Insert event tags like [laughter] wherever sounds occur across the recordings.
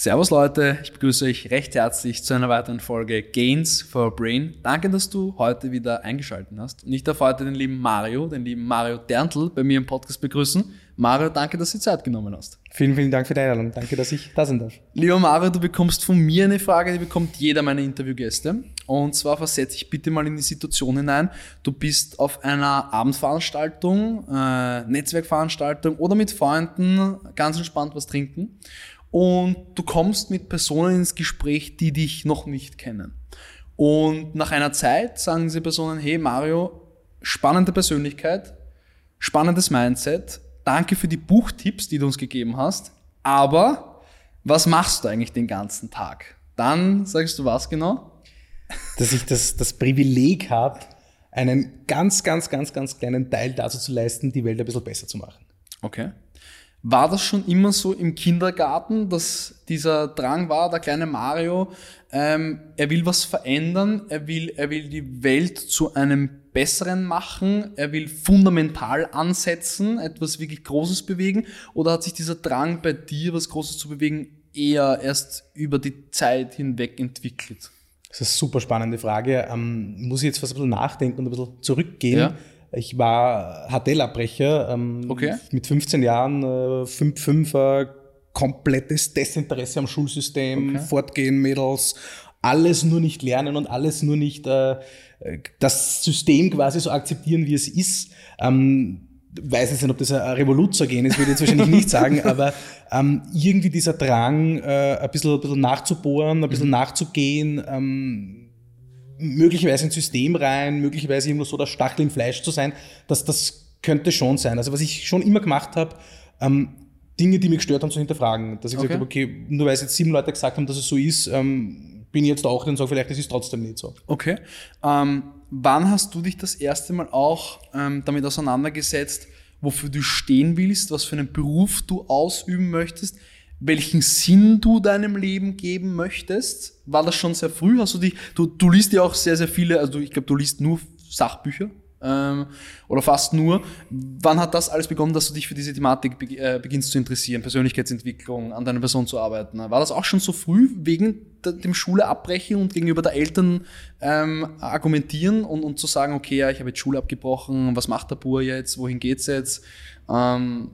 Servus Leute, ich begrüße euch recht herzlich zu einer weiteren Folge Gains for Brain. Danke, dass du heute wieder eingeschaltet hast. Und ich darf heute den lieben Mario, den lieben Mario Derntl bei mir im Podcast begrüßen. Mario, danke, dass du die Zeit genommen hast. Vielen, vielen Dank für die Einladung. Danke, dass ich da sein darf. Lieber Mario, du bekommst von mir eine Frage, die bekommt jeder meiner Interviewgäste. Und zwar versetze ich bitte mal in die Situation hinein. Du bist auf einer Abendveranstaltung, äh, Netzwerkveranstaltung oder mit Freunden ganz entspannt was trinken und du kommst mit Personen ins Gespräch, die dich noch nicht kennen. Und nach einer Zeit sagen diese Personen, hey Mario, spannende Persönlichkeit, spannendes Mindset, danke für die Buchtipps, die du uns gegeben hast, aber was machst du eigentlich den ganzen Tag? Dann sagst du was genau? Dass ich das, das Privileg habe, einen ganz, ganz, ganz, ganz kleinen Teil dazu zu leisten, die Welt ein bisschen besser zu machen. Okay. War das schon immer so im Kindergarten, dass dieser Drang war, der kleine Mario, ähm, er will was verändern, er will, er will die Welt zu einem besseren machen, er will fundamental ansetzen, etwas wirklich Großes bewegen? Oder hat sich dieser Drang bei dir, was Großes zu bewegen, eher erst über die Zeit hinweg entwickelt? Das ist eine super spannende Frage. Ähm, muss ich jetzt fast ein bisschen nachdenken und ein bisschen zurückgehen. Ja. Ich war HTL-Abbrecher ähm, okay. mit 15 Jahren, äh, 5-5er, komplettes Desinteresse am Schulsystem, okay. Fortgehen, Mädels, alles nur nicht lernen und alles nur nicht äh, das System quasi so akzeptieren, wie es ist. Ähm, weiß jetzt nicht, ob das ein Revoluzergen ist, würde ich jetzt wahrscheinlich nicht sagen, [laughs] aber ähm, irgendwie dieser Drang, äh, ein, bisschen, ein bisschen nachzubohren, ein bisschen mhm. nachzugehen, ähm, möglicherweise ins System rein, möglicherweise irgendwo so das Stachel im Fleisch zu sein, das, das könnte schon sein. Also was ich schon immer gemacht habe, ähm, Dinge, die mich gestört haben, zu hinterfragen. Dass ich okay. gesagt habe, okay, nur weil es jetzt sieben Leute gesagt haben, dass es so ist, ähm, bin ich jetzt auch und sage, vielleicht ist es trotzdem nicht so. Okay. Ähm, wann hast du dich das erste Mal auch ähm, damit auseinandergesetzt, wofür du stehen willst, was für einen Beruf du ausüben möchtest? Welchen Sinn du deinem Leben geben möchtest? War das schon sehr früh? Hast du dich, du, du liest ja auch sehr, sehr viele, also ich glaube, du liest nur Sachbücher ähm, oder fast nur. Wann hat das alles begonnen, dass du dich für diese Thematik be äh, beginnst zu interessieren, Persönlichkeitsentwicklung, an deiner Person zu arbeiten? War das auch schon so früh wegen dem Schule abbrechen und gegenüber der Eltern ähm, argumentieren und, und zu sagen, okay, ja, ich habe jetzt Schule abgebrochen, was macht der Bur jetzt, wohin geht's jetzt? Ähm,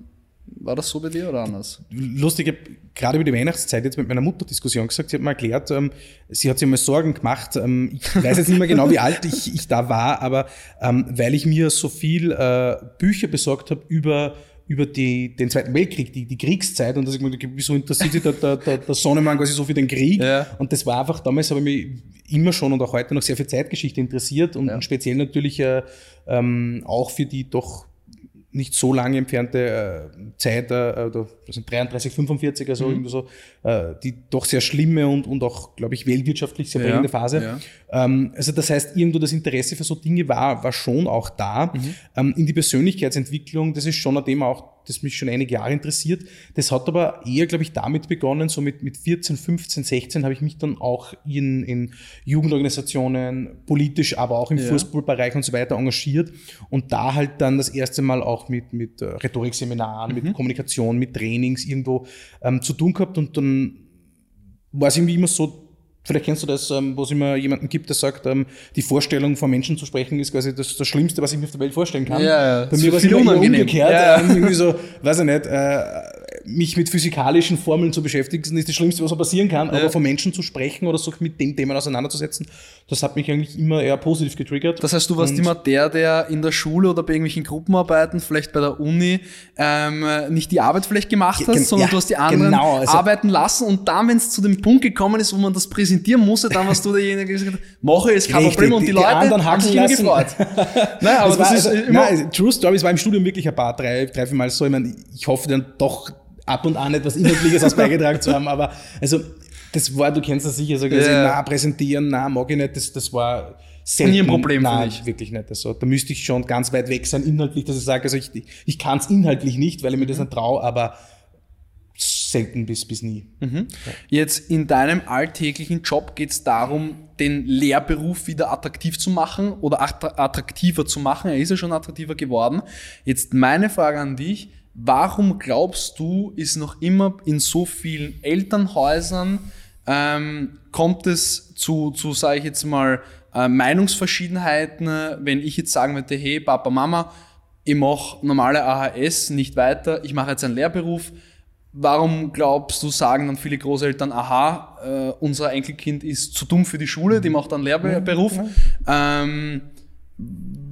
war das so bei dir oder anders? Lustig, ich habe gerade über die Weihnachtszeit jetzt mit meiner Mutter Diskussion gesagt. Sie hat mir erklärt, ähm, sie hat sich mal Sorgen gemacht. Ähm, ich weiß jetzt nicht mehr genau, wie alt ich, ich da war, aber ähm, weil ich mir so viel äh, Bücher besorgt habe über über die, den Zweiten Weltkrieg, die, die Kriegszeit und dass ich mir wieso interessiert sich der, der, der, der Sonnemann quasi so für den Krieg? Ja. Und das war einfach, damals habe ich mich immer schon und auch heute noch sehr für Zeitgeschichte interessiert und, ja. und speziell natürlich äh, ähm, auch für die doch nicht so lange entfernte äh, Zeit, äh, das sind 33, 45, also mhm. irgendwie so, äh, die doch sehr schlimme und, und auch, glaube ich, weltwirtschaftlich sehr prägende ja, Phase. Ja. Ähm, also das heißt, irgendwo das Interesse für so Dinge war, war schon auch da. Mhm. Ähm, in die Persönlichkeitsentwicklung, das ist schon ein Thema auch, das mich schon einige Jahre interessiert. Das hat aber eher, glaube ich, damit begonnen, so mit, mit 14, 15, 16 habe ich mich dann auch in, in Jugendorganisationen, politisch, aber auch im ja. Fußballbereich und so weiter engagiert und da halt dann das erste Mal auch mit, mit äh, Rhetorikseminaren, mhm. mit Kommunikation, mit Trainings irgendwo ähm, zu tun gehabt und dann war es irgendwie immer so, Vielleicht kennst du das, ähm, wo es immer jemanden gibt, der sagt, ähm, die Vorstellung von Menschen zu sprechen ist quasi das, das Schlimmste, was ich mir auf der Welt vorstellen kann. Ja, ja. Bei mir war es immer umgekehrt. Ja. Ähm, [laughs] irgendwie so, weiß ich nicht, äh, mich mit physikalischen Formeln zu beschäftigen, ist das Schlimmste, was passieren kann, ja. aber von Menschen zu sprechen oder so mit dem Thema auseinanderzusetzen, das hat mich eigentlich immer eher positiv getriggert. Das heißt, du warst Und immer der, der in der Schule oder bei irgendwelchen Gruppenarbeiten, vielleicht bei der Uni, ähm, nicht die Arbeit vielleicht gemacht hast, sondern ja, du hast die anderen genau, also arbeiten lassen und dann, wenn es zu dem Punkt gekommen ist, wo man das präsentieren musste, dann warst du derjenige, der gesagt hat, mache ist kein Problem und die, die Leute anderen haben sich immer gefreut. [laughs] nein, aber das, das ist also, immer... Nein, True Story, es war im Studium wirklich ein paar, drei, drei, vier Mal so, ich meine, ich hoffe dann doch ab und an etwas Inhaltliches aus [laughs] beigetragen zu haben, aber also das war, du kennst das sicher, so also, ja. na, präsentieren, na, mag ich nicht, das, das war selten. Nie ein Problem nein, für mich. wirklich nicht. Also, da müsste ich schon ganz weit weg sein inhaltlich, dass ich sage, also ich, ich kann es inhaltlich nicht, weil ich mir das nicht traue, aber selten bis, bis nie. Mhm. Ja. Jetzt in deinem alltäglichen Job geht es darum, den Lehrberuf wieder attraktiv zu machen oder attraktiver zu machen. Er ist ja schon attraktiver geworden. Jetzt meine Frage an dich, Warum glaubst du, ist noch immer in so vielen Elternhäusern, ähm, kommt es zu, zu sage ich jetzt mal, äh, Meinungsverschiedenheiten, wenn ich jetzt sagen würde, hey Papa, Mama, ich mache normale AHS nicht weiter, ich mache jetzt einen Lehrberuf. Warum glaubst du, sagen dann viele Großeltern, aha, äh, unser Enkelkind ist zu dumm für die Schule, die macht einen Lehrberuf. Ähm,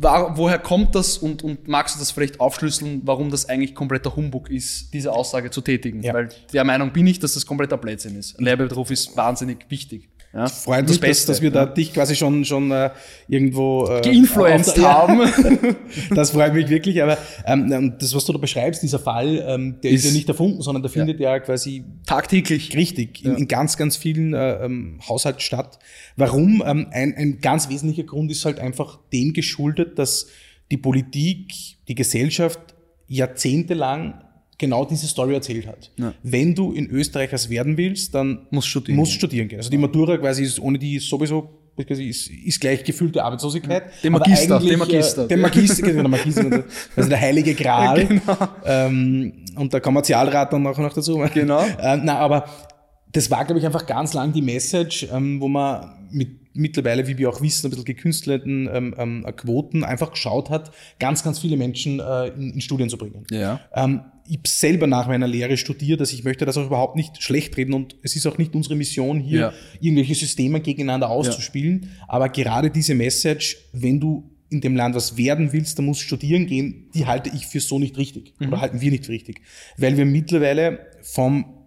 war, woher kommt das und, und magst du das vielleicht aufschlüsseln, warum das eigentlich kompletter Humbug ist, diese Aussage zu tätigen? Ja. Weil der Meinung bin ich, dass das kompletter Blödsinn ist. Ein Lehrberuf ist wahnsinnig wichtig. Ja? Freut mich, dass, dass wir da dich quasi schon, schon äh, irgendwo äh, Geinfluenced haben. [laughs] das freut mich wirklich, aber ähm, das, was du da beschreibst, dieser Fall, ähm, der ist, Ist- ja nicht erfunden, sondern der findet ja, quasi Tagtäglich. richtig in, in ganz, ganz vielen äh, ähm, Haushalten statt. Warum? Ähm, ein, ein ganz wesentlicher Grund ist halt einfach dem geschuldet, dass die Politik, die Gesellschaft jahrzehntelang genau diese Story erzählt hat. Ja. Wenn du in Österreich was werden willst, dann Musst studieren musst studieren gehen. Also die Matura quasi ist ohne die sowieso ist, ist gleich gefühlte Arbeitslosigkeit. Den Aber Magister, eigentlich, den Magister. Äh, den Magister, genau, der Magister, also der heilige Gral. [laughs] ähm, und der Kommerzialrat dann auch noch dazu. Genau. [laughs] Äh, na, aber das war, glaube ich, einfach ganz lang die Message, ähm, wo man mit mittlerweile, wie wir auch wissen, ein bisschen gekünstelten ähm, ähm, Quoten einfach geschaut hat, ganz, ganz viele Menschen äh, in, in Studien zu bringen. Ja. Ähm, ich selber nach meiner Lehre studiert, also ich möchte das auch überhaupt nicht schlecht reden und es ist auch nicht unsere Mission hier, Ja. irgendwelche Systeme gegeneinander auszuspielen. Aber gerade diese Message, wenn du in dem Land was werden willst, dann musst du studieren gehen, die halte ich für so nicht richtig. Oder halten wir nicht für richtig. Weil wir mittlerweile vom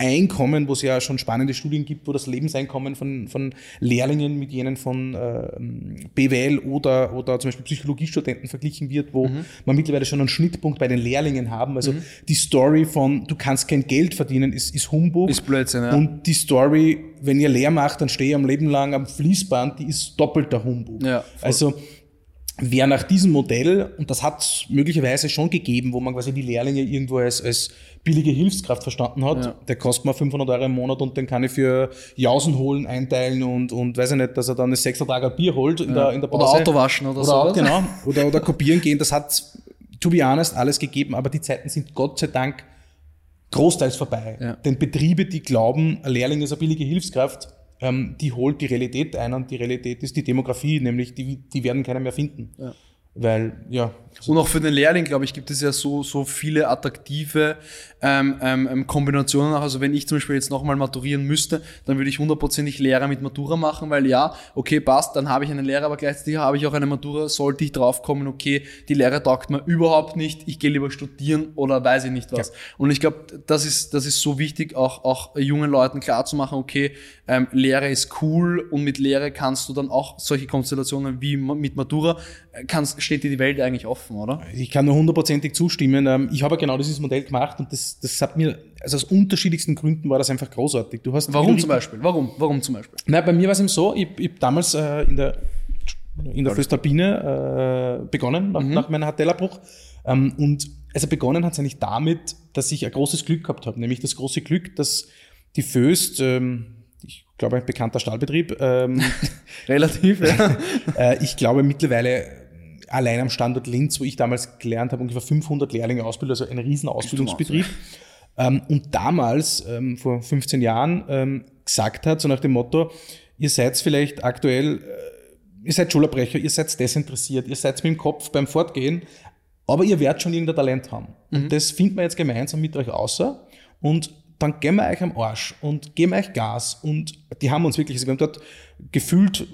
Einkommen, wo es ja schon spannende Studien gibt, wo das Lebenseinkommen von, von Lehrlingen mit jenen von äh, BWL oder, oder zum Beispiel Psychologiestudenten verglichen wird, wo man mittlerweile schon einen Schnittpunkt bei den Lehrlingen haben. Also die Story von du kannst kein Geld verdienen ist, ist Humbug. Ist Blödsinn, ja. Und die Story, wenn ihr Lehr macht, dann stehe ich am Leben lang am Fließband, die ist doppelter Humbug. Ja, voll. also wer nach diesem Modell, und das hat es möglicherweise schon gegeben, wo man quasi die Lehrlinge irgendwo als, als billige Hilfskraft verstanden hat, Ja. der kostet mir 500 Euro im Monat und den kann ich für Jausen holen, einteilen und, und weiß ich nicht, dass er dann eine Sechsertager Bier holt in, der, in der Oder Pause. Auto waschen oder oder sowas. Genau. [laughs] Oder, oder kopieren gehen, das hat to be honest alles gegeben, aber die Zeiten sind Gott sei Dank großteils vorbei. Ja. Denn Betriebe, die glauben, ein Lehrling ist eine billige Hilfskraft, ähm, die holt die Realität ein und die Realität ist die Demografie, nämlich die, die werden keiner mehr finden. Ja. Weil, ja, Und auch für den Lehrling, glaube ich, gibt es ja so, so viele attraktive ähm, ähm, ähm, Kombinationen. Also wenn ich zum Beispiel jetzt nochmal maturieren müsste, dann würde ich hundertprozentig Lehrer mit Matura machen, weil ja, okay, passt, dann habe ich einen Lehrer, aber gleichzeitig habe ich auch eine Matura, sollte ich draufkommen, okay, die Lehrer taugt mir überhaupt nicht, ich gehe lieber studieren oder weiß ich nicht was. Und ich glaube, das ist, das ist so wichtig, auch, auch jungen Leuten klarzumachen, okay, ähm, Lehre ist cool und mit Lehre kannst du dann auch solche Konstellationen wie mit Matura, äh, kannst, steht dir die Welt eigentlich offen, oder? ich kann nur hundertprozentig zustimmen. Ähm, Ich habe genau dieses Modell gemacht und das, das hat mir, also aus unterschiedlichsten Gründen war das einfach großartig. Du hast Warum zum Beispiel? Warum? Warum zum Beispiel? Na, bei mir war es eben so, ich, ich hab damals äh, in der, in der Föstalpine äh, begonnen, nach, nach meinem Hatellerbruch. Ähm, und also begonnen hat es eigentlich damit, dass ich ein großes Glück gehabt habe, nämlich das große Glück, dass die Föst, ähm, ich glaube ein bekannter Stahlbetrieb, ähm, [laughs] Relativ, ja. [laughs] äh, ich glaube mittlerweile allein am Standort Linz, wo ich damals gelernt habe, ungefähr 500 Lehrlinge ausbildet, also ein riesen Ausbildungsbetrieb. Ähm, und damals, ähm, vor 15 Jahren, ähm, gesagt hat, so nach dem Motto, ihr seid vielleicht aktuell, äh, ihr seid Schulabbrecher, ihr seid desinteressiert, ihr seid mit dem Kopf beim Fortgehen, aber ihr werdet schon irgendein Talent haben. Und das finden wir jetzt gemeinsam mit euch außer und dann geben wir euch am Arsch und geben euch Gas und die haben uns wirklich, also wir haben dort gefühlt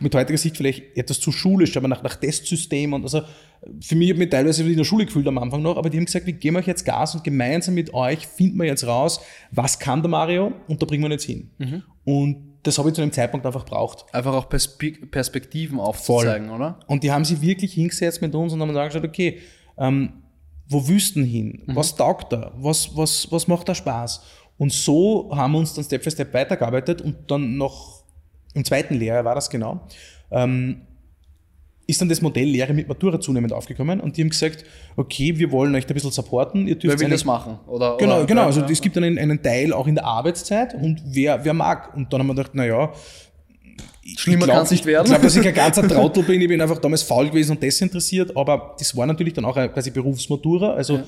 mit heutiger Sicht vielleicht etwas zu schulisch, aber nach, nach Testsystem und also für mich hat mich teilweise in der Schule gefühlt am Anfang noch, aber die haben gesagt, wir geben euch jetzt Gas und gemeinsam mit euch finden wir jetzt raus, was kann der Mario und da bringen wir ihn jetzt hin. Und das habe ich zu einem Zeitpunkt einfach braucht. Einfach auch Perspe Perspektiven aufzuzeigen, oder? Und die haben sich wirklich hingesetzt mit uns und haben dann gesagt, okay, ähm, wo denn hin? Was taugt da? Was, was, was macht da Spaß? Und so haben wir uns dann Step für Step weitergearbeitet und dann noch im zweiten Lehrjahr war das genau, ähm, ist dann das Modell Lehre mit Matura zunehmend aufgekommen und die haben gesagt, okay, wir wollen euch da ein bisschen supporten. Ihr dürft Wer will das machen? Oder, Genau, oder, genau. Also ja. es gibt einen, einen Teil auch in der Arbeitszeit und wer, wer mag. Und dann haben wir gedacht, naja, Schlimmer kann es nicht werden. Ich glaube, dass ich ein ganzer [laughs] Trottel bin. Ich bin einfach damals faul gewesen und desinteressiert, aber das war natürlich dann auch eine quasi Berufsmatura. Also ja.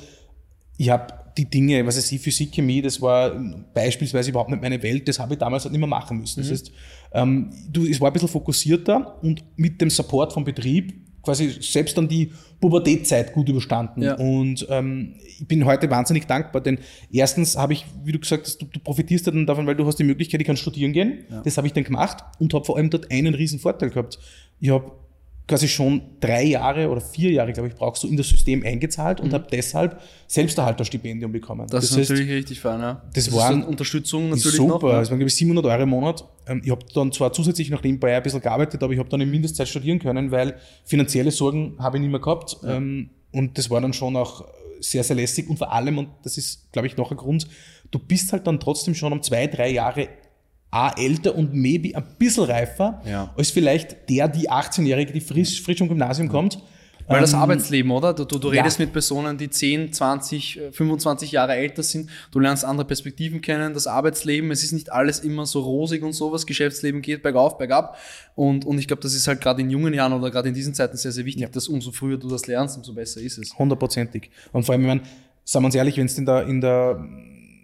ich habe die Dinge, was ich, Physik, Chemie, das war beispielsweise überhaupt nicht meine Welt, das habe ich damals halt nicht mehr machen müssen. Mhm. Das heißt, ähm, du, es war ein bisschen fokussierter und mit dem Support vom Betrieb quasi selbst dann die Pubertätzeit gut überstanden. Ja. Und ähm, ich bin heute wahnsinnig dankbar, denn erstens habe ich, wie du gesagt hast, du, du profitierst ja dann davon, weil du hast die Möglichkeit, ich kann studieren gehen. Ja. Das habe ich dann gemacht und habe vor allem dort einen riesen Vorteil gehabt. Ich habe quasi schon drei Jahre oder vier Jahre, glaube ich, brauchst du in das System eingezahlt und mhm. habe deshalb Selbsterhalterstipendium bekommen. Das, das ist heißt, natürlich richtig fein, ja. Das, das waren Unterstützung natürlich super. noch. Super, ja. das waren, glaube ich, 700 Euro im Monat. Ähm, ich habe dann zwar zusätzlich noch nebenbei ein bisschen gearbeitet, aber ich habe dann in Mindestzeit studieren können, weil finanzielle Sorgen habe ich nicht mehr gehabt. Ja. Ähm, und das war dann schon auch sehr, sehr lässig und vor allem, und das ist, glaube ich, noch ein Grund, du bist halt dann trotzdem schon um zwei, drei Jahre A, älter und maybe ein bisschen reifer ja. als vielleicht der, die 18-Jährige, die frisch, frisch vom Gymnasium kommt. Weil das ähm, Arbeitsleben, oder? Du, du, du redest ja. mit Personen, die 10, 20, 25 Jahre älter sind. Du lernst andere Perspektiven kennen. Das Arbeitsleben, es ist nicht alles immer so rosig und sowas. Geschäftsleben geht bergauf, bergab. Und, und ich glaube, das ist halt gerade in jungen Jahren oder gerade in diesen Zeiten sehr, sehr wichtig, ja. dass umso früher du das lernst, umso besser ist es. Hundertprozentig. Und vor allem, ich meine, sagen wir uns ehrlich, wenn es in der, in der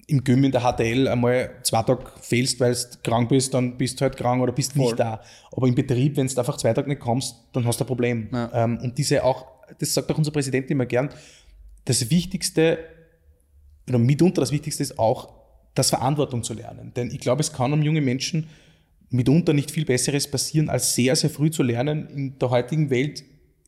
im Gym in der HTL einmal zwei Tage fehlst, weil du krank bist, dann bist du halt krank oder bist Voll. nicht da. Aber im Betrieb, wenn du einfach zwei Tage nicht kommst, dann hast du ein Problem. Ja. Ähm, und diese auch, das sagt auch unser Präsident immer gern, das Wichtigste, oder mitunter das Wichtigste ist auch, das Verantwortung zu lernen. Denn ich glaube, es kann um junge Menschen mitunter nicht viel Besseres passieren, als sehr, sehr früh zu lernen, in der heutigen Welt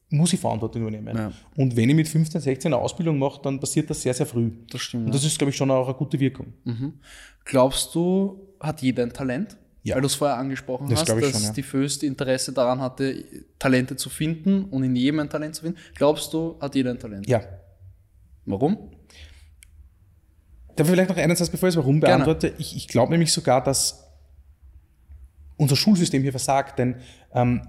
muss ich Verantwortung übernehmen. Ja. Und wenn ich mit 15, 16 eine Ausbildung mache, dann passiert das sehr, sehr früh. Das stimmt. Und das ist, glaube ich, schon auch eine gute Wirkung. Mhm. Glaubst du, hat jeder ein Talent? Ja. Weil du es vorher angesprochen das hast, dass schon, ja. die Föst Interesse daran hatte, Talente zu finden und in jedem ein Talent zu finden. Glaubst du, hat jeder ein Talent? Ja. Warum? Darf ich vielleicht noch einen Satz, bevor ich es warum beantworte? Gerne. Ich, ich glaube nämlich sogar, dass unser Schulsystem hier versagt, denn ähm,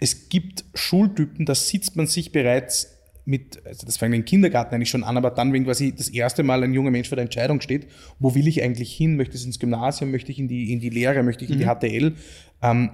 es gibt Schultypen, da sitzt man sich bereits mit, also das fängt im Kindergarten eigentlich schon an, aber dann, wenn quasi das erste Mal ein junger Mensch vor der Entscheidung steht, wo will ich eigentlich hin? Möchte ich ins Gymnasium? Möchte ich in die, in die Lehre? Möchte ich in die HTL? Mhm. Ähm,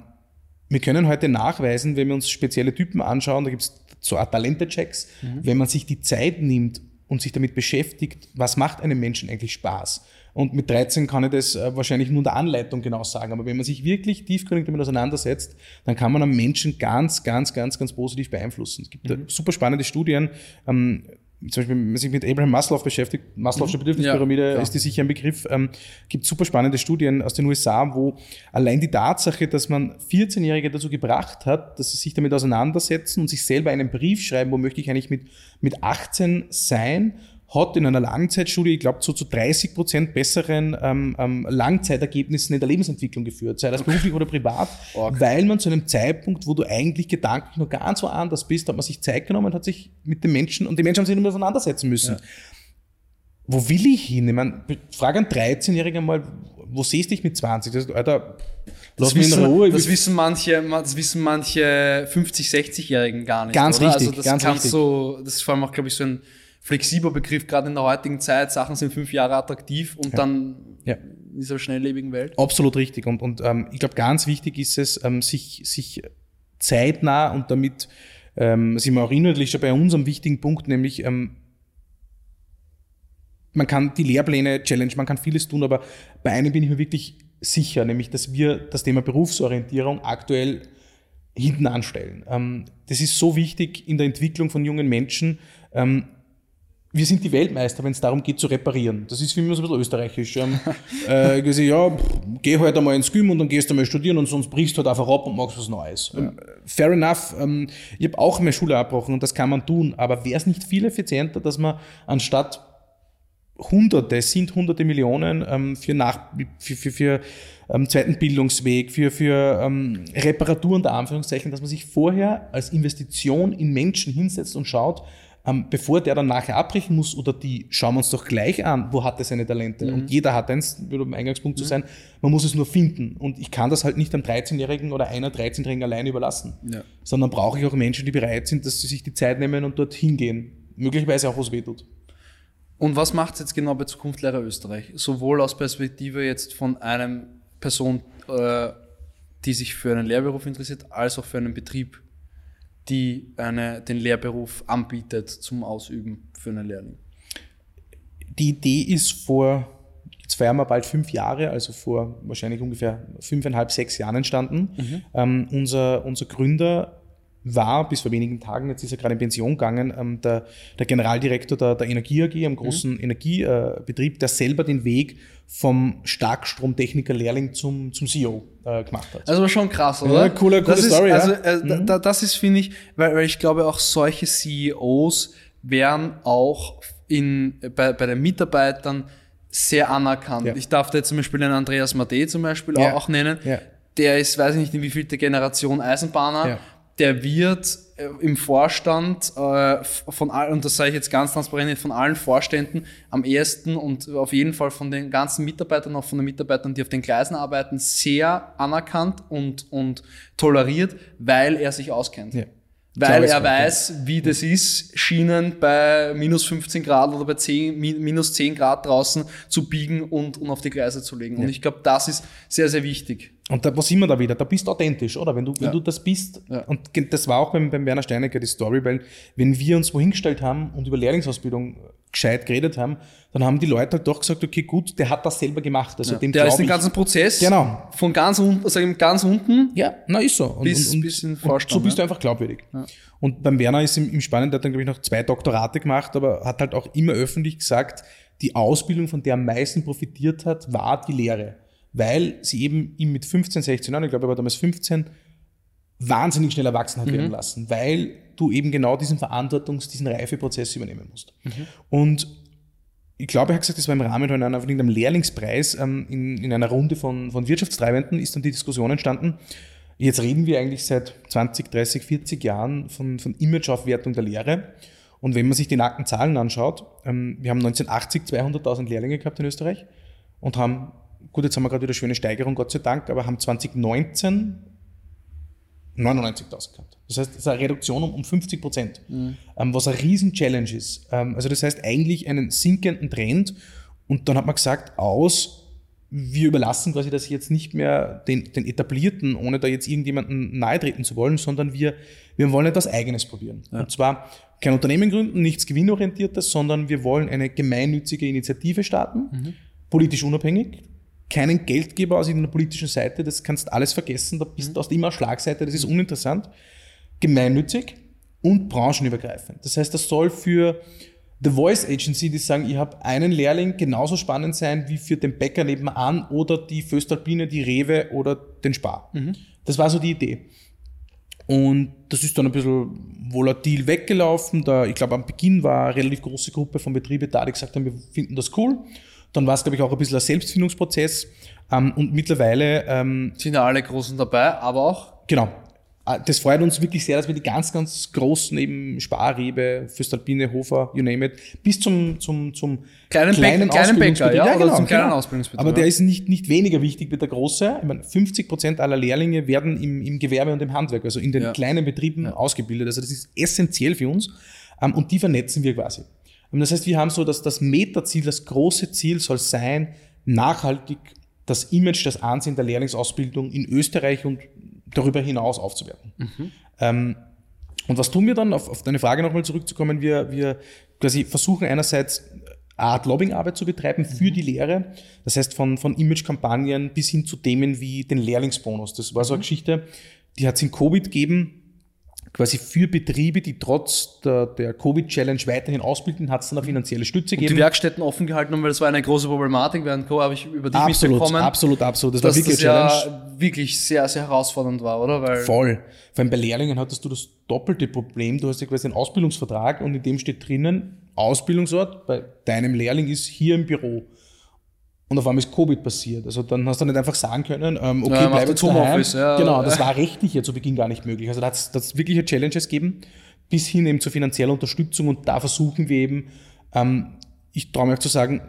wir können heute nachweisen, wenn wir uns spezielle Typen anschauen, da gibt es so Talente-Checks, mhm. wenn man sich die Zeit nimmt und sich damit beschäftigt, was macht einem Menschen eigentlich Spaß? Und mit 13 kann ich das äh, wahrscheinlich nur in der Anleitung genau sagen. Aber wenn man sich wirklich tiefgründig damit auseinandersetzt, dann kann man einen Menschen ganz, ganz, ganz, ganz positiv beeinflussen. Es gibt mhm. super spannende Studien. Ähm, zum Beispiel, wenn man sich mit Abraham Maslow beschäftigt, Maslow'sche mhm. Bedürfnispyramide ja, ist die sicher ein Begriff, ähm, gibt super spannende Studien aus den USA, wo allein die Tatsache, dass man 14-Jährige dazu gebracht hat, dass sie sich damit auseinandersetzen und sich selber einen Brief schreiben, wo möchte ich eigentlich mit, mit 18 sein hat in einer Langzeitstudie, ich glaube, zu, zu 30 Prozent besseren ähm, ähm, Langzeitergebnissen in der Lebensentwicklung geführt, sei das beruflich oder privat, okay. weil man zu einem Zeitpunkt, wo du eigentlich gedanklich noch ganz so anders bist, hat man sich Zeit genommen, hat sich mit den Menschen, und die Menschen haben sich mehr auseinandersetzen müssen. Ja. Wo will ich hin? Ich meine, frage einen 13-Jährigen mal, wo siehst du dich mit 20? Das, Alter, in Ruhe. Das wissen manche, das wissen manche 50, 60-Jährigen gar nicht. Ganz oder? richtig, also das ganz richtig. So, das ist vor allem auch, glaube ich, so ein flexibler Begriff, gerade in der heutigen Zeit. Sachen sind fünf Jahre attraktiv und ja. dann ja. in dieser schnelllebigen Welt. Absolut richtig. Und, und ähm, ich glaube, ganz wichtig ist es, ähm, sich, sich zeitnah und damit ähm, sind wir auch inhaltlich schon bei unserem wichtigen Punkt, nämlich ähm, man kann die Lehrpläne challenge, man kann vieles tun, aber bei einem bin ich mir wirklich sicher, nämlich dass wir das Thema Berufsorientierung aktuell hinten anstellen. Ähm, das ist so wichtig in der Entwicklung von jungen Menschen. Wir sind die Weltmeister, wenn es darum geht zu reparieren. Das ist für mich so ein bisschen österreichisch. Ähm, [laughs] äh, ich ja, geh halt einmal ins Gym und dann gehst du mal studieren und sonst brichst du halt einfach ab und machst was Neues. Ja. Ähm, fair enough. Ähm, ich habe auch meine Schule abbrochen und das kann man tun, aber wäre es nicht viel effizienter, dass man anstatt Hunderte, sind hunderte Millionen ähm, für, nach, für, für, für ähm, zweiten Bildungsweg, für, für ähm, Reparaturen der Anführungszeichen, dass man sich vorher als Investition in Menschen hinsetzt und schaut, ähm, bevor der dann nachher abbrechen muss oder die, schauen wir uns doch gleich an, wo hat er seine Talente. Mhm. Und jeder hat eins, würde am Eingangspunkt mhm. zu sein, man muss es nur finden. Und ich kann das halt nicht einem 13-Jährigen oder einer 13-Jährigen alleine überlassen, ja. sondern brauche ich auch Menschen, die bereit sind, dass sie sich die Zeit nehmen und dort hingehen. Möglicherweise auch, was weh tut. Und was macht es jetzt genau bei Zukunft Lehrer Österreich? Sowohl aus Perspektive jetzt von einem Person, äh, die sich für einen Lehrberuf interessiert, als auch für einen Betrieb, die eine, den Lehrberuf anbietet zum Ausüben für einen Lehrling? Die Idee ist vor, jetzt feiern wir bald fünf Jahre, also vor wahrscheinlich ungefähr fünfeinhalb, sechs Jahren entstanden. Mhm. Ähm, unser, unser Gründer war bis vor wenigen Tagen, jetzt ist er gerade in Pension gegangen, ähm, der, der Generaldirektor der, der Energie AG, einem großen mhm. Energiebetrieb, der selber den Weg vom Starkstromtechniker-Lehrling zum, zum CEO äh, gemacht hat. Also schon krass, oder? Ja, cooler, coole das Story. Ist, also, äh, mhm. da, das ist, finde ich, weil, weil ich glaube, auch solche CEOs werden auch in, bei, bei den Mitarbeitern sehr anerkannt. Ja. Ich darf da jetzt zum Beispiel den Andreas Made zum Beispiel ja. auch, auch nennen. Ja. Der ist, weiß ich nicht, in wie vielte Generation Eisenbahner der wird äh, im Vorstand äh, von allen, und das sage ich jetzt ganz transparent, von allen Vorständen am ersten und auf jeden Fall von den ganzen Mitarbeitern, auch von den Mitarbeitern, die auf den Gleisen arbeiten, sehr anerkannt und, und toleriert, weil er sich auskennt. Ja. Weil er weiß, wie das ist, Schienen bei minus 15 Grad oder bei 10, minus 10 Grad draußen zu biegen und, und auf die Gleise zu legen. Ja. Und ich glaube, das ist sehr, sehr wichtig. Und da, wo sind wir da wieder? Da bist du authentisch, oder? Wenn du, wenn ja. du das bist. Ja. Und das war auch beim, beim Werner Steinecker die Story, weil wenn wir uns wohin gestellt haben und über Lehrlingsausbildung gescheit geredet haben, dann haben die Leute halt doch gesagt, okay, gut, der hat das selber gemacht. Also ja. dem der ist den ganzen Prozess genau. von ganz unten, sag ich, ganz unten. Ja, na ist so. Und, bis, und, bis in Vorstand, so bist du einfach glaubwürdig. Und beim Werner ist im, im Spannenden, der hat dann, glaube ich, noch zwei Doktorate gemacht, aber hat halt auch immer öffentlich gesagt, die Ausbildung, von der er am meisten profitiert hat, war die Lehre weil sie eben ihm mit 15, 16 Jahren, ich glaube, er war damals 15, wahnsinnig schnell erwachsen hat mhm. werden lassen, weil du eben genau diesen Verantwortungs-, diesen Reifeprozess übernehmen musst. Mhm. Und ich glaube, er hat gesagt, das war im Rahmen von einem, von einem Lehrlingspreis ähm, in, in einer Runde von, von Wirtschaftstreibenden, ist dann die Diskussion entstanden. Jetzt reden wir eigentlich seit 20, 30, 40 Jahren von, von Imageaufwertung der Lehre. Und wenn man sich die nackten Zahlen anschaut, ähm, wir haben 1980 200.000 Lehrlinge gehabt in Österreich und haben gut, jetzt haben wir gerade wieder eine schöne Steigerung, Gott sei Dank, aber haben 2019 99.000 gehabt. Das heißt, das ist eine Reduktion um, um 50 Prozent, mhm. ähm, was eine riesen Challenge ist. Ähm, also das heißt eigentlich einen sinkenden Trend und dann hat man gesagt, aus, wir überlassen quasi das jetzt nicht mehr den, den Etablierten, ohne da jetzt irgendjemanden nahe treten zu wollen, sondern wir, wir wollen etwas Eigenes probieren. Ja. Und zwar kein Unternehmen gründen, nichts gewinnorientiertes, sondern wir wollen eine gemeinnützige Initiative starten, mhm. politisch unabhängig, keinen Geldgeber aus irgendeiner politischen Seite, das kannst alles vergessen, da bist du mhm. immer Schlagseite, das ist uninteressant. Gemeinnützig und branchenübergreifend. Das heißt, das soll für The Voice Agency, die sagen, ich habe einen Lehrling, genauso spannend sein wie für den Bäcker nebenan oder die Föstalpine, die Rewe oder den Spar. Mhm. Das war so die Idee. Und das ist dann ein bisschen volatil weggelaufen. Da, ich glaube, am Beginn war eine relativ große Gruppe von Betrieben da, die gesagt haben, wir finden das cool. Dann war es, glaube ich, auch ein bisschen ein Selbstfindungsprozess. Ähm, und mittlerweile ähm, sind ja alle Großen dabei, aber auch. Genau. Äh, das freut uns wirklich sehr, dass wir die ganz, ganz großen eben Sparrebe, Fürstalpine, Hofer, you name it, bis zum, zum, zum kleinen, kleinen, kleinen Bäcker, ja, ja genau, zum kleinen genau. Ausbildungsbetrieb. Aber der ist nicht, nicht weniger wichtig wie der große. Ich meine, 50 Prozent aller Lehrlinge werden im, im Gewerbe und im Handwerk, also in den ja. kleinen Betrieben ja. ausgebildet. Also das ist essentiell für uns. Ähm, und die vernetzen wir quasi. Und das heißt, wir haben so, dass das Metaziel, das große Ziel soll sein, nachhaltig das Image, das Ansehen der Lehrlingsausbildung in Österreich und darüber hinaus aufzuwerten. Mhm. Ähm, und was tun wir dann, auf, auf deine Frage nochmal zurückzukommen, wir, wir quasi versuchen einerseits eine Art Lobbyingarbeit zu betreiben für mhm. die Lehre. Das heißt, von, von Imagekampagnen bis hin zu Themen wie den Lehrlingsbonus. Das war so eine mhm. Geschichte, die hat es in Covid gegeben quasi für Betriebe, die trotz der, der Covid-Challenge weiterhin ausbilden, hat es dann eine finanzielle Stütze gegeben. Und die Werkstätten offen gehalten haben, weil das war eine große Problematik während Covid, habe ich über dich absolut, mitbekommen. Absolut, absolut. Das war wirklich das ja wirklich sehr, sehr herausfordernd war, oder? Weil Voll. Vor allem bei Lehrlingen hattest du das doppelte Problem. Du hast ja quasi einen Ausbildungsvertrag und in dem steht drinnen, Ausbildungsort bei deinem Lehrling ist hier im Büro. Und auf einmal ist Covid passiert. Also dann hast du nicht einfach sagen können, ähm, okay, ja, bleib jetzt daheim. Ja, genau, das war rechtlich ja zu Beginn gar nicht möglich. Also da hat es wirkliche Challenges gegeben, bis hin eben zur finanziellen Unterstützung. Und da versuchen wir eben, ähm, ich traue mir auch zu sagen,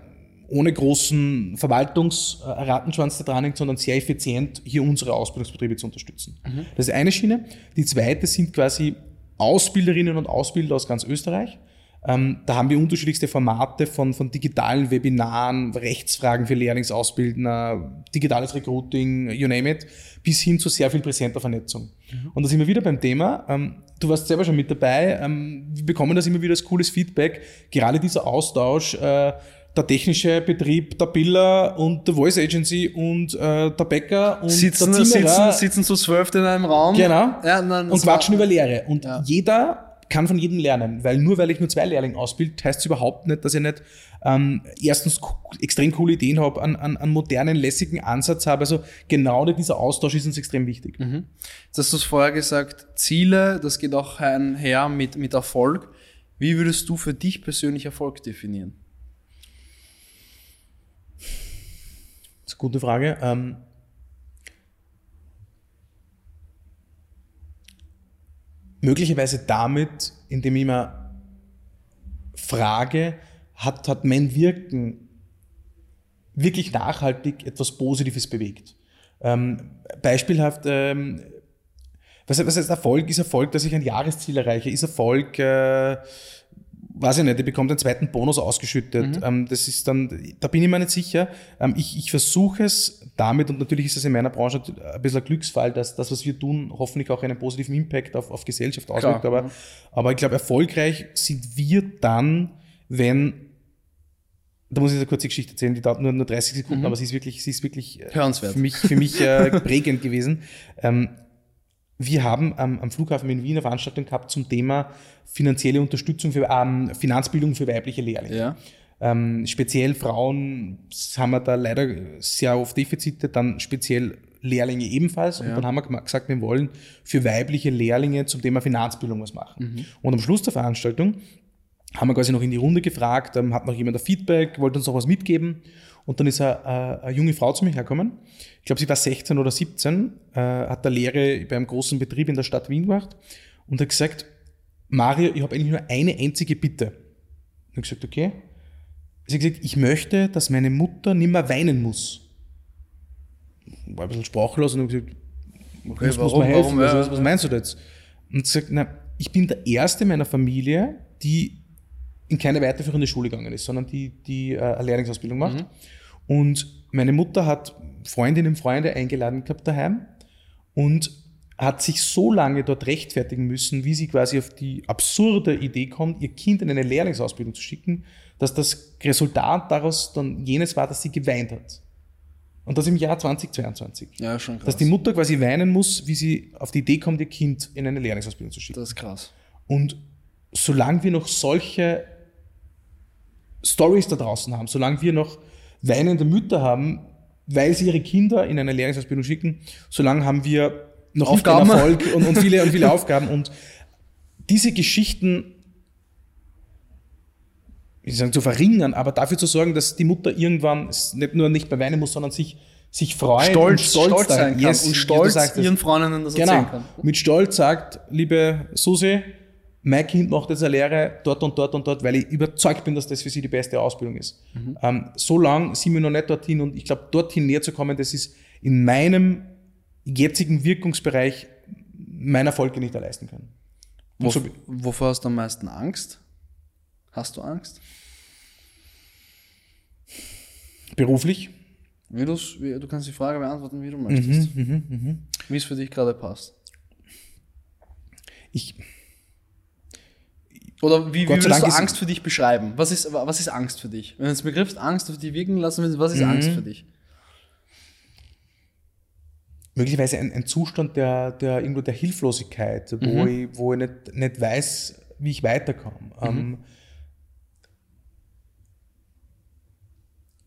ohne großen Verwaltungsrattenschwanz da dran hängt, sondern sehr effizient hier unsere Ausbildungsbetriebe zu unterstützen. Mhm. Das ist eine Schiene. Die zweite sind quasi Ausbilderinnen und Ausbilder aus ganz Österreich, Ähm, da haben wir unterschiedlichste Formate von, von digitalen Webinaren, Rechtsfragen für Lehrlingsausbildner, digitales Recruiting, you name it, bis hin zu sehr viel präsenter Vernetzung. Mhm. Und da sind wir wieder beim Thema. Ähm, du warst selber schon mit dabei. Ähm, wir bekommen das immer wieder als cooles Feedback. Gerade dieser Austausch, äh, der technische Betrieb, der Biller und der Voice Agency und äh, der Bäcker und sitzen, der Zimmerer. Sitzen, sitzen zu zwölf in einem Raum. Genau. Ja, und quatschen über Lehre. Und ja. jeder kann von jedem lernen, weil nur weil ich nur zwei Lehrlinge ausbilde, heißt es überhaupt nicht, dass ich nicht ähm, erstens extrem coole Ideen habe, an, an, an modernen, lässigen Ansatz habe. Also genau dieser Austausch ist uns extrem wichtig. Mhm. Jetzt hast du es vorher gesagt, Ziele, das geht auch einher mit, mit Erfolg. Wie würdest du für dich persönlich Erfolg definieren? Das ist eine gute Frage. Ähm, möglicherweise damit, indem ich mir frage, hat, hat mein Wirken wirklich nachhaltig etwas Positives bewegt? Ähm, beispielhaft, ähm, was, was heißt Erfolg? Ist Erfolg, dass ich ein Jahresziel erreiche? Ist Erfolg, äh, weiß ich nicht, ich bekomme den zweiten Bonus ausgeschüttet. Mhm. Ähm, das ist dann, da bin ich mir nicht sicher. Ähm, ich, ich versuche es damit, und natürlich ist es in meiner Branche ein bisschen ein Glücksfall, dass das, was wir tun, hoffentlich auch einen positiven Impact auf, auf Gesellschaft auswirkt. Aber, mhm. aber ich glaube, erfolgreich sind wir dann, wenn da muss ich eine kurze Geschichte erzählen, die dauert nur, nur 30 Sekunden, mhm. aber sie ist wirklich, sie ist wirklich äh, Hörenswert. für mich, für mich äh, [laughs] prägend gewesen. Ähm, wir haben ähm, am Flughafen in Wien eine Veranstaltung gehabt zum Thema finanzielle Unterstützung für ähm, Finanzbildung für weibliche Lehrlinge. Ja. Ähm, speziell Frauen haben wir da leider sehr oft Defizite, dann speziell Lehrlinge ebenfalls. Und ja. dann haben wir gesagt, wir wollen für weibliche Lehrlinge zum Thema Finanzbildung was machen. Mhm. Und am Schluss der Veranstaltung haben wir quasi noch in die Runde gefragt, ähm, hat noch jemand ein Feedback, wollte uns noch was mitgeben. Und dann ist eine, eine junge Frau zu mir hergekommen. Ich glaube, sie war 16 oder 17, äh, hat da Lehre bei einem großen Betrieb in der Stadt Wien gemacht und hat gesagt, Mario, ich habe eigentlich nur eine einzige Bitte. Und ich gesagt, okay. Sie hat gesagt, ich möchte, dass meine Mutter nimmer weinen muss. War ein bisschen sprachlos und habe gesagt, okay, muss, warum, muss helfen, warum, was, was meinst du jetzt? Und sie sagt, na, ich bin der Erste meiner Familie, die in keine weiterführende Schule gegangen ist, sondern die, die äh, eine Lehrlingsausbildung macht. Mhm. Und meine Mutter hat Freundinnen und Freunde eingeladen gehabt daheim und hat sich so lange dort rechtfertigen müssen, wie sie quasi auf die absurde Idee kommt, ihr Kind in eine Lehrlingsausbildung zu schicken, dass das Resultat daraus dann jenes war, dass sie geweint hat. Und das im Jahr 2022. Ja, schon krass. Dass die Mutter quasi weinen muss, wie sie auf die Idee kommt, ihr Kind in eine Lehrlingsausbildung zu schicken. Das ist krass. Und solange wir noch solche Stories da draußen haben, solange wir noch weinende Mütter haben, weil sie ihre Kinder in eine Lehrlingsausbildung schicken, solange haben wir noch Aufgaben. Erfolg und, und, viele, und viele [laughs] Aufgaben. Und diese Geschichten, ich sagen, zu verringern, aber dafür zu sorgen, dass die Mutter irgendwann nicht nur nicht mehr weinen muss, sondern sich, sich freut stolz, und stolz, stolz sein kann yes, und stolz ihren Freundinnen das genau, erzählen kann. Mit Stolz sagt, liebe Susi, mein Kind macht jetzt eine Lehre dort und dort und dort, weil ich überzeugt bin, dass das für sie die beste Ausbildung ist. Mhm. Ähm, so lang sind wir noch nicht dorthin und ich glaube, dorthin näher zu kommen, das ist in meinem jetzigen Wirkungsbereich mein Erfolg nicht leisten können. Wo, so, wovor hast du am meisten Angst? Hast du Angst? Beruflich. Wie wie, du kannst die Frage beantworten, wie du möchtest. Mhm, mh, mh. Wie es für dich gerade passt. Ich, oder wie, wie würdest du Angst für dich beschreiben? Was ist, was ist Angst für dich? Wenn du den Begriff Angst auf dich wirken lassen willst, was ist mhm. Angst für dich? Möglicherweise ein, ein Zustand der, der, irgendwo der Hilflosigkeit, wo mhm. ich, wo ich nicht, nicht weiß, wie ich weiterkomme. Mhm. Ähm,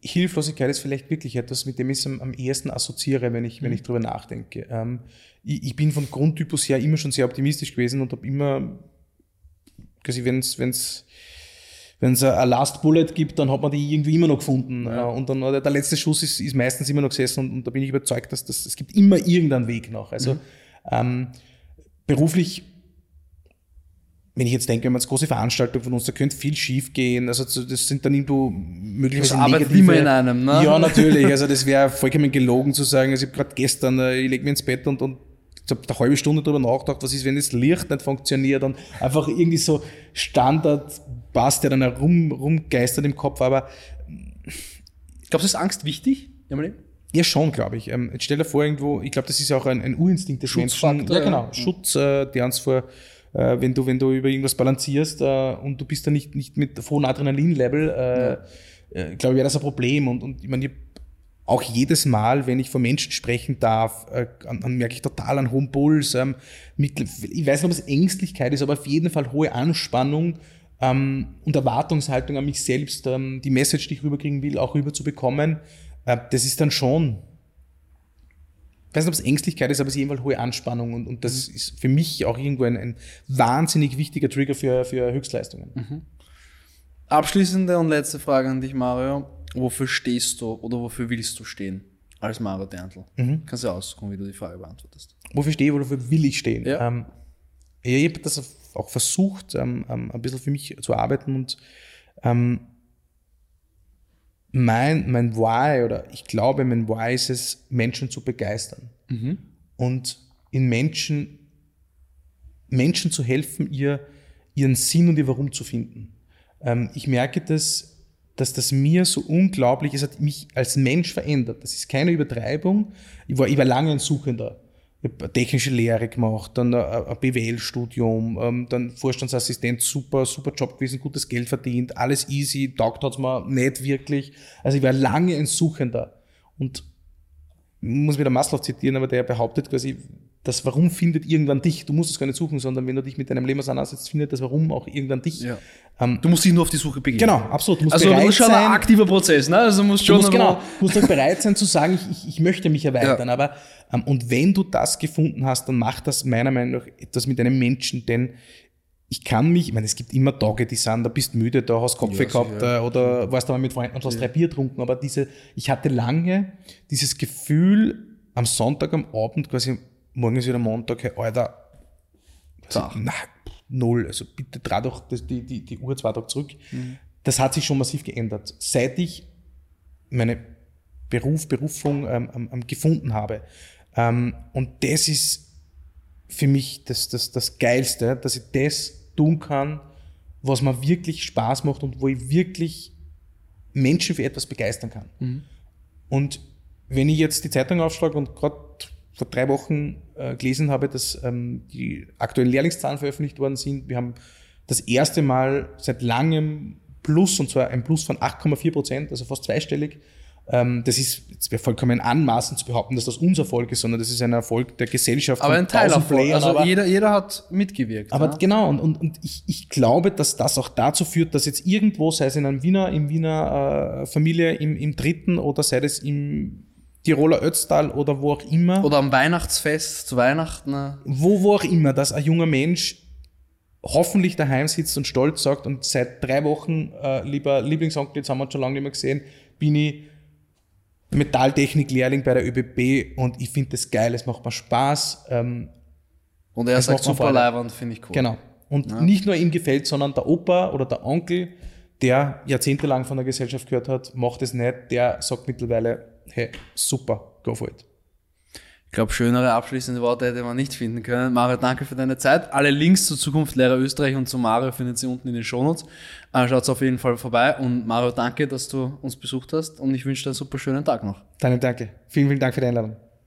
Hilflosigkeit ist vielleicht wirklich etwas, mit dem ich es am, am ehesten assoziiere, wenn ich, mhm. wenn ich drüber nachdenke. Ähm, ich, ich, bin von Grundtypus her immer schon sehr optimistisch gewesen und habe immer quasi wenn es wenn's, wenn's ein Last Bullet gibt, dann hat man die irgendwie immer noch gefunden. Ja. Und dann der, der letzte Schuss ist, ist meistens immer noch gesessen und, und da bin ich überzeugt, dass das, es gibt immer irgendeinen Weg noch. Also mhm. ähm, beruflich, wenn ich jetzt denke, wenn man jetzt große Veranstaltungen von uns, da könnte viel schief gehen. Also das sind dann irgendwo möglicherweise das arbeitet immer in einem, ne? Ja, natürlich. Also das wäre vollkommen gelogen zu sagen, also ich habe gerade gestern, äh, ich lege mir ins Bett und, und habe eine halbe Stunde darüber nachgedacht, was ist, wenn das Licht nicht funktioniert und einfach irgendwie so Standard passt, der dann herum, rumgeistert im Kopf, aber. Glaubst du, ist Angst wichtig? Ja, schon, glaube ich. Ähm, jetzt stell dir vor, irgendwo, ich glaube, das ist ja auch ein, ein Urinstinkt des Menschen. Ja, genau. Ja. Schutz, äh, der uns vor, äh, wenn du, wenn du über irgendwas balancierst äh, und du bist da nicht, nicht mit hohem Adrenalin-Level, äh, ja. äh, glaube ich, wäre das ein Problem. Und, und ich meine, auch jedes Mal, wenn ich vor Menschen sprechen darf, äh, dann merke ich total einen hohen Puls. Ähm, mit, ich weiß nicht, ob es Ängstlichkeit ist, aber auf jeden Fall hohe Anspannung ähm, und Erwartungshaltung an mich selbst, ähm, die Message, die ich rüberkriegen will, auch rüber zu bekommen. Äh, das ist dann schon, ich weiß nicht, ob es Ängstlichkeit ist, aber es ist jedenfalls hohe Anspannung und, und das mhm. ist für mich auch irgendwo ein, ein wahnsinnig wichtiger Trigger für, für Höchstleistungen. Mhm. Abschließende und letzte Frage an dich, Mario wofür stehst du oder wofür willst du stehen als Maro Derntl? Mhm. Kannst du aussuchen, wie du die Frage beantwortest. Wofür stehe ich oder wofür will ich stehen? Ja. Ähm, ich habe das auch versucht, ähm, ähm, ein bisschen für mich zu arbeiten und ähm, mein, mein Why oder ich glaube, mein Why ist es, Menschen zu begeistern. Mhm. Und in Menschen, Menschen zu helfen, ihr, ihren Sinn und ihr Warum zu finden. Ähm, ich merke das dass das mir so unglaublich, es hat mich als Mensch verändert. Das ist keine Übertreibung. Ich war, ich war lange ein Suchender. Ich habe technische Lehre gemacht, dann ein BWL-Studium, ähm, dann Vorstandsassistent, super, super Job gewesen, gutes Geld verdient, alles easy, taugt hat's mir nicht wirklich. Also ich war lange ein Suchender. Und ich muss wieder Maslow zitieren, aber der behauptet quasi, das Warum findet irgendwann dich. Du musst es gar nicht suchen, sondern wenn du dich mit deinem Leben auseinandersetzt, findet das Warum auch irgendwann dich. Ja. Ähm, du musst dich nur auf die Suche begeben. Genau, absolut. Du musst also musst schon sein, ein aktiver Prozess, ne? Also musst schon du musst, genau, du musst auch bereit sein zu sagen, ich, ich, ich möchte mich erweitern. Ja. Aber ähm, und wenn du das gefunden hast, dann macht das meiner Meinung nach etwas mit einem Menschen, denn ich kann mich, ich meine, es gibt immer Tage, die sind, da bist müde, da hast Kopf ja, gehabt ja. Äh, oder warst du mal mit Freunden und hast ja. drei Bier getrunken, aber diese, ich hatte lange dieses Gefühl, am Sonntag am Abend quasi morgen ist wieder Montag, hey, Alter, na, null. Also bitte dreh doch die, die, die Uhr zwei Tage zurück. Mhm. Das hat sich schon massiv geändert. Seit ich meine Beruf, Berufung ähm, ähm, gefunden habe. Ähm, und das ist für mich das, das, das Geilste, dass ich das tun kann, was mir wirklich Spaß macht und wo ich wirklich Menschen für etwas begeistern kann. Mhm. Und wenn ich jetzt die Zeitung aufschlage und gerade vor drei Wochen äh, gelesen habe, dass ähm, die aktuellen Lehrlingszahlen veröffentlicht worden sind. Wir haben das erste Mal seit langem Plus, und zwar ein Plus von 8,4 Prozent, also fast zweistellig. Ähm, das ist jetzt wäre vollkommen anmaßend zu behaupten, dass das unser Erfolg ist, sondern das ist ein Erfolg der Gesellschaft. Aber ein Teil davon. Also aber, jeder, jeder hat mitgewirkt. Aber ja? genau, und, und, und ich, ich glaube, dass das auch dazu führt, dass jetzt irgendwo, sei es in einem Wiener, im Wiener äh, Familie im, im dritten oder sei es im Tiroler Ötztal oder wo auch immer. Oder am Weihnachtsfest zu Weihnachten. Wo, wo auch immer, dass ein junger Mensch hoffentlich daheim sitzt und stolz sagt und seit drei Wochen, äh, lieber Lieblingsonkel, jetzt haben wir uns schon lange nicht mehr gesehen, bin ich Metalltechnik-Lehrling bei der ÖBB und ich finde das geil, es macht mir Spaß. Ähm, und er sagt super leibend, finde ich cool. Genau. Und ja. nicht nur ihm gefällt, sondern der Opa oder der Onkel, der jahrzehntelang von der Gesellschaft gehört hat, macht es nicht, der sagt mittlerweile, hey, super, go for it. Ich glaube, schönere abschließende Worte hätte man nicht finden können. Mario, danke für deine Zeit. Alle Links zur Zukunft Lehrer Österreich und zu Mario findet ihr unten in den Shownotes. Äh, Schaut auf jeden Fall vorbei. Und Mario, danke, dass du uns besucht hast und ich wünsche dir einen super schönen Tag noch. Deine Danke. Vielen, vielen Dank für die Einladung.